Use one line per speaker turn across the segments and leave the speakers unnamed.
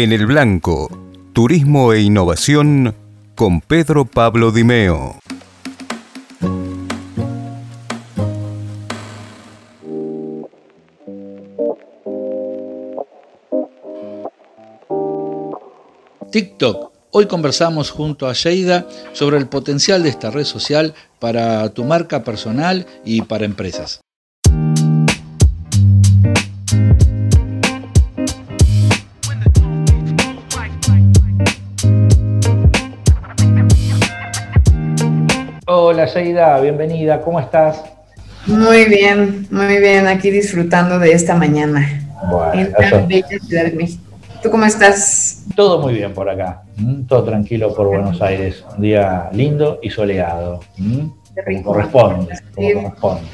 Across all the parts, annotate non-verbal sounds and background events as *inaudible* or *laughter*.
En el Blanco, Turismo e Innovación con Pedro Pablo Dimeo.
TikTok. Hoy conversamos junto a Sheida sobre el potencial de esta red social para tu marca personal y para empresas. Hola Sheida, bienvenida, ¿cómo estás?
Muy bien, muy bien, aquí disfrutando de esta mañana. en la bella Ciudad de México. ¿Tú cómo estás?
Todo muy bien por acá, todo tranquilo por Buenos Aires, un día lindo y soleado, como corresponde, como corresponde.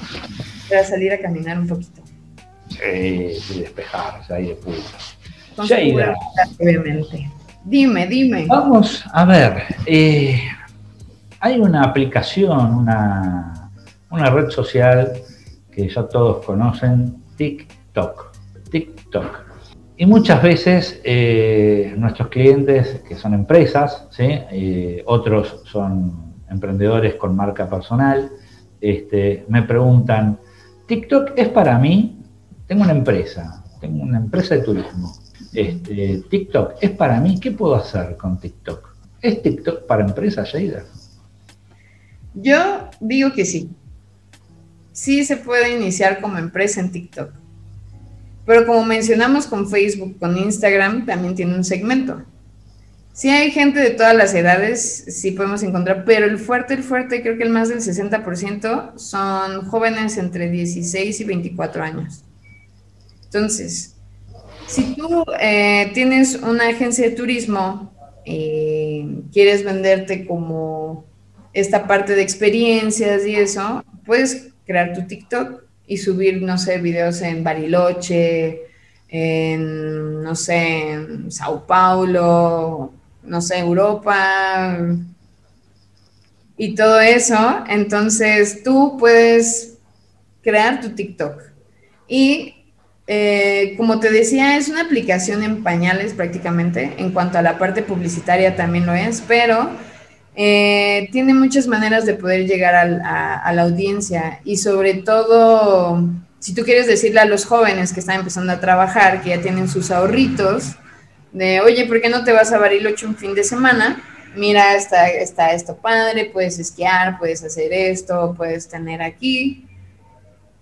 Para salir a caminar un poquito.
Sí, y despejarse ahí de puta.
Sheida. Obviamente. Dime, dime.
Vamos a ver, eh, hay una aplicación, una, red social que ya todos conocen, TikTok. TikTok. Y muchas veces eh, nuestros clientes, que son empresas. Eh, otros son emprendedores con marca personal, este, me preguntan, TikTok es para mí, tengo una empresa, tengo una empresa de turismo. Este, TikTok es para mí, ¿qué puedo hacer con TikTok? ¿Es TikTok para empresas, Sheida?
Yo digo que sí. Sí se puede iniciar como empresa en TikTok. Pero como mencionamos con Facebook, con Instagram, también tiene un segmento. Sí hay gente de todas las edades, sí podemos encontrar, pero el fuerte, el fuerte, creo que el más del 60% son jóvenes entre 16 y 24 años. Entonces, si tú eh, tienes una agencia de turismo, eh, quieres venderte como esta parte de experiencias y eso, puedes crear tu TikTok y subir, no sé, videos en Bariloche, en, no sé, en Sao Paulo, no sé, Europa y todo eso. Entonces tú puedes crear tu TikTok. Y eh, como te decía, es una aplicación en pañales prácticamente. En cuanto a la parte publicitaria también lo es, pero eh, tiene muchas maneras de poder llegar a, la audiencia y sobre todo, si tú quieres decirle a los jóvenes que están empezando a trabajar, que ya tienen sus ahorritos, de, oye, ¿por qué no te vas a Bariloche un fin de semana? Mira, está, está esto padre, puedes esquiar, puedes hacer esto, puedes tener aquí.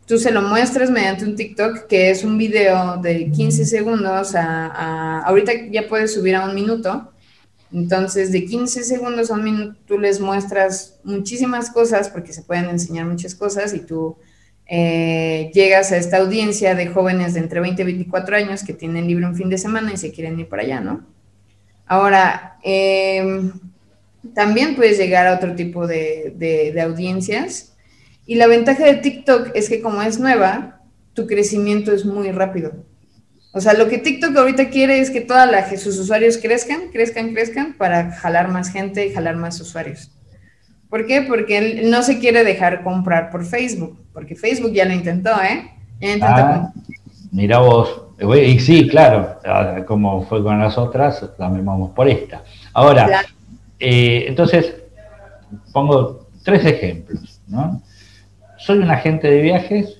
Tú se lo muestras mediante un TikTok que es un video de 15 segundos a ahorita ya puedes subir a un minuto entonces, de 15 segundos a un minuto, tú les muestras muchísimas cosas, porque se pueden enseñar muchas cosas, y tú eh, llegas a esta audiencia de jóvenes de entre 20 y 24 años que tienen libre un fin de semana y se quieren ir para allá, ¿no? Ahora, em, también puedes llegar a otro tipo de, de audiencias. Y la ventaja de TikTok es que como es nueva, tu crecimiento es muy rápido. O sea, lo que TikTok ahorita quiere es que todos sus usuarios crezcan, crezcan, crezcan para jalar más gente y jalar más usuarios. ¿Por qué? Porque él no se quiere dejar comprar por Facebook, porque Facebook ya lo intentó, ¿eh? Ya intentó
ah, mira vos, y sí, claro, ah, como fue con las otras, también vamos por esta. Ahora, eh, entonces, pongo tres ejemplos, ¿no? Soy un agente de viajes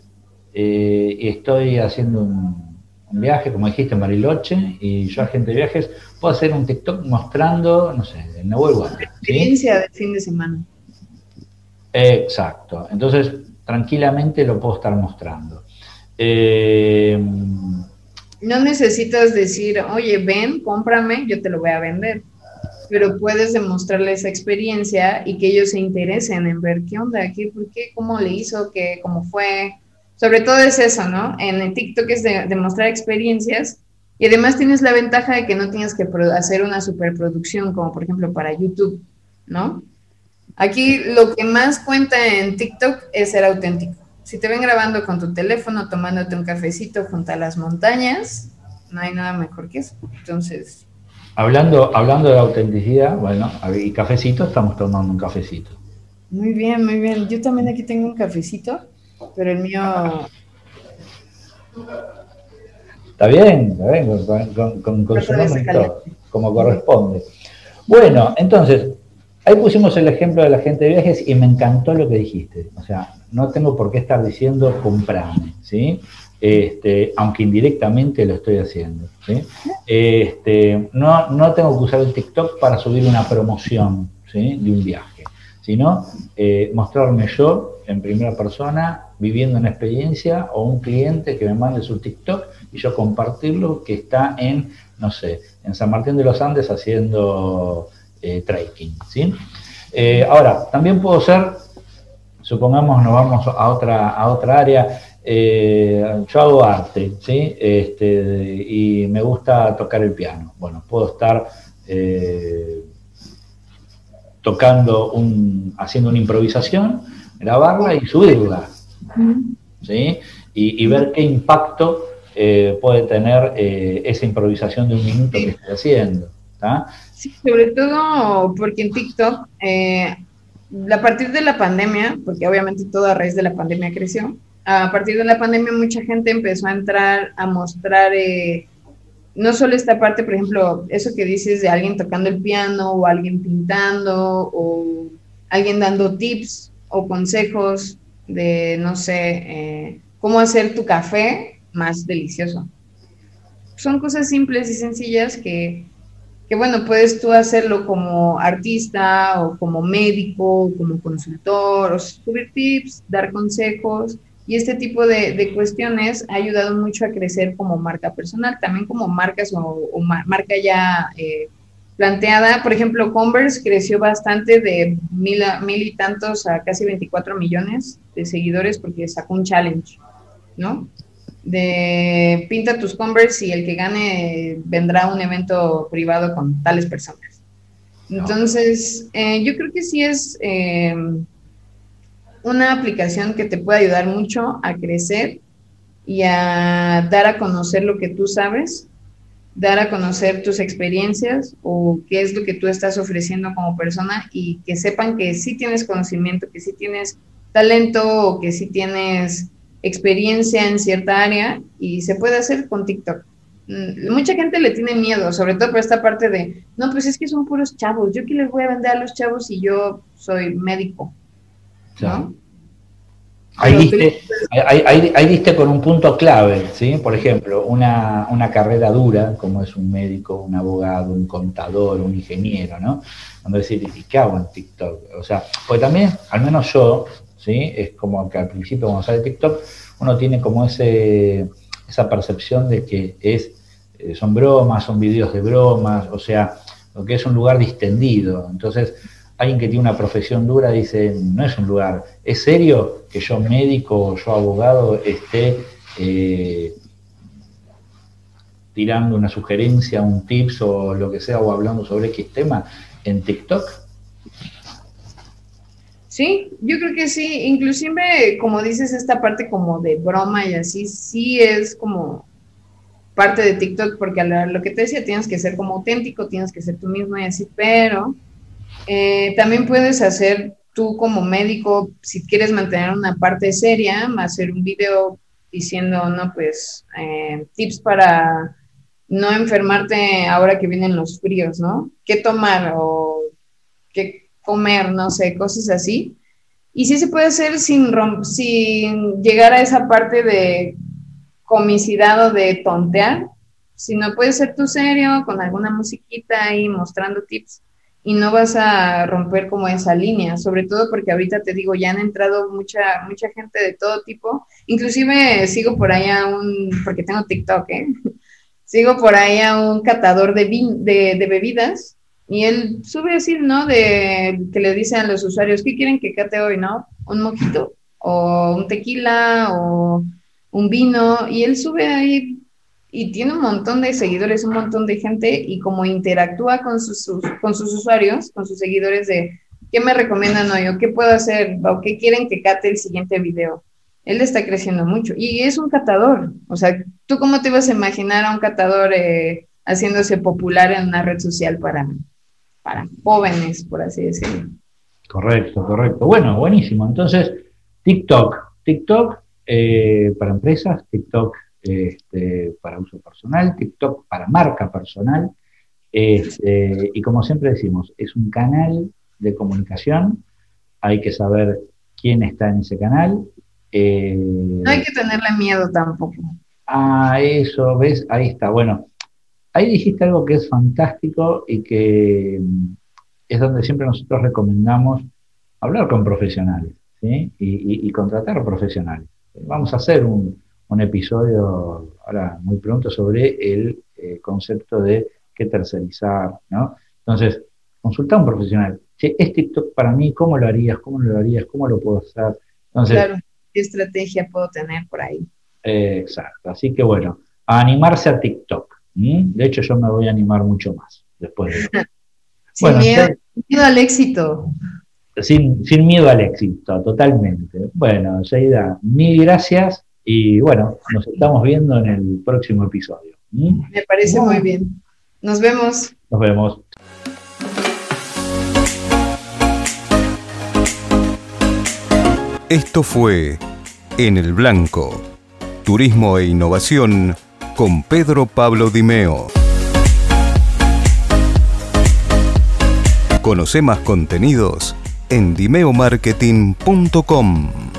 eh, y estoy haciendo un un viaje, como dijiste, en Bariloche, y yo, agente de viajes, puedo hacer un TikTok mostrando, no sé, el nuevo
igual. Experiencia de fin de semana.
Exacto. Entonces, tranquilamente lo puedo estar mostrando. Eh,
no necesitas decir, oye, ven, cómprame, yo te lo voy a vender. Pero puedes demostrarle esa experiencia y que ellos se interesen en ver qué onda, qué, por qué, cómo le hizo, qué, cómo fue, sobre todo es eso, ¿no? En el TikTok es de, mostrar experiencias y además tienes la ventaja de que no tienes que hacer una superproducción como por ejemplo para YouTube, ¿no? Aquí lo que más cuenta en TikTok es ser auténtico. Si te ven grabando con tu teléfono, tomándote un cafecito junto a las montañas, no hay nada mejor que eso. Entonces...
Hablando, hablando de autenticidad, bueno, y cafecito, estamos tomando un cafecito.
Muy bien, muy bien. Yo también aquí tengo un cafecito pero el mío...
Está bien, está bien, con, con, su nombre y todo, como corresponde. Bueno, entonces, ahí pusimos el ejemplo de la gente de viajes y me encantó lo que dijiste. O sea, no tengo por qué estar diciendo comprame, ¿sí? Este, aunque indirectamente lo estoy haciendo. ¿sí? Este, no, no tengo que usar el TikTok para subir una promoción ¿sí? de un viaje, sino eh, mostrarme yo en primera persona viviendo una experiencia o un cliente que me mande su TikTok y yo compartirlo que está en, no sé, en San Martín de los Andes haciendo eh, trekking. ¿sí? Eh, ahora, también puedo ser, supongamos nos vamos a otra, a otra área, eh, yo hago arte, ¿sí? Este, y me gusta tocar el piano. Bueno, puedo estar tocando, un, haciendo una improvisación, grabarla y subirla, ¿sí? Y, ver qué impacto eh, puede tener eh, esa improvisación de un minuto que estoy haciendo.
Sí, sobre todo porque en TikTok, eh, a partir de la pandemia, porque obviamente todo a raíz de la pandemia creció, a partir de la pandemia mucha gente empezó a entrar a mostrar no solo esta parte, por ejemplo, eso que dices de alguien tocando el piano o alguien pintando o alguien dando tips o consejos de, no sé, eh, cómo hacer tu café más delicioso. Son cosas simples y sencillas que, que, bueno, puedes tú hacerlo como artista o como médico, o como consultor, o subir tips, dar consejos y este tipo de, cuestiones ha ayudado mucho a crecer como marca personal, también como marcas o, marca ya eh, planteada. Por ejemplo, Converse creció bastante de mil, mil y tantos a casi 24 millones de seguidores porque sacó un challenge, ¿no? De pinta tus Converse y el que gane vendrá a un evento privado con tales personas. Entonces, eh, yo creo que sí es... Eh, una aplicación que te puede ayudar mucho a crecer y a dar a conocer lo que tú sabes, dar a conocer tus experiencias o qué es lo que tú estás ofreciendo como persona y que sepan que sí tienes conocimiento, que sí tienes talento o que sí tienes experiencia en cierta área y se puede hacer con TikTok. Mm, mucha gente le tiene miedo, sobre todo por esta parte de, no, pues es que son puros chavos, yo qué les voy a vender a los chavos si yo soy médico
Ahí diste, con un punto clave, ¿sí? Por ejemplo, una, carrera dura, como es un médico, un abogado, un contador, un ingeniero, ¿no? Cuando decir, ¿y qué hago en TikTok? O sea, pues también, al menos yo, ¿sí? Es como que al principio cuando sale TikTok, uno tiene como ese, esa percepción de que es, eh, son bromas, son videos de bromas, o sea, lo que es un lugar distendido. Entonces, alguien que tiene una profesión dura dice, no es un lugar, ¿es serio que yo médico o yo abogado esté eh, tirando una sugerencia, un tips o lo que sea, o hablando sobre X tema en TikTok?
Sí, yo creo que sí, inclusive como dices esta parte como de broma y así, sí es como parte de TikTok, porque lo que te decía, tienes que ser como auténtico, tienes que ser tú mismo y así, pero eh, también puedes hacer tú como médico, si quieres mantener una parte seria, hacer un video diciendo, no, pues, eh, tips para no enfermarte ahora que vienen los fríos, ¿no? ¿Qué tomar o qué comer? No sé, cosas así. Y sí se puede hacer sin, sin llegar a esa parte de comicidad o de tontear, sino puede ser tú serio, con alguna musiquita ahí mostrando tips y no vas a romper como esa línea, sobre todo porque ahorita te digo, ya han entrado mucha, mucha gente de todo tipo, inclusive sigo por ahí a un, porque tengo TikTok, ¿eh? *laughs* sigo por ahí a un catador de, de, de, bebidas y él sube a decir, ¿no? De que le dicen a los usuarios, ¿qué quieren que cate hoy, no? Un mojito o un tequila o un vino y él sube ahí y tiene un montón de seguidores, un montón de gente y como interactúa con sus, con sus usuarios, con sus seguidores de qué me recomiendan hoy o qué puedo hacer o qué quieren que cate el siguiente video. Él está creciendo mucho y es un catador. O sea, ¿tú cómo te vas a imaginar a un catador eh, haciéndose popular en una red social para, para jóvenes, por así decirlo?
Correcto, correcto. Bueno, buenísimo. Entonces, TikTok. TikTok eh, para empresas, TikTok este, para uso personal, TikTok para marca personal. Este, y como siempre decimos, es un canal de comunicación, hay que saber quién está en ese canal.
Eh, no hay que tenerle miedo tampoco.
Ah, eso, ¿ves? Ahí está. Bueno, ahí dijiste algo que es fantástico y que mm, es donde siempre nosotros recomendamos hablar con profesionales y, contratar profesionales. Vamos a hacer un, episodio ahora muy pronto sobre el eh, concepto de qué tercerizar, ¿no? Entonces, consulta a un profesional. Si es TikTok para mí, ¿cómo lo harías? ¿Cómo lo harías? ¿Cómo lo puedo hacer?
Entonces, claro, ¿qué estrategia puedo tener por ahí?
exacto. Así que bueno, a animarse a TikTok. De hecho, yo me voy a animar mucho más después de... *laughs*
sin miedo, miedo al éxito.
Sin, sin, miedo al éxito, totalmente. Bueno, Seida, mil gracias y bueno, nos estamos viendo en el próximo episodio.
Me parece muy bien. Nos vemos.
Nos vemos.
Esto fue En el Blanco, Turismo e Innovación con Pedro Pablo Dimeo. Conoce más contenidos en dimeomarketing.com.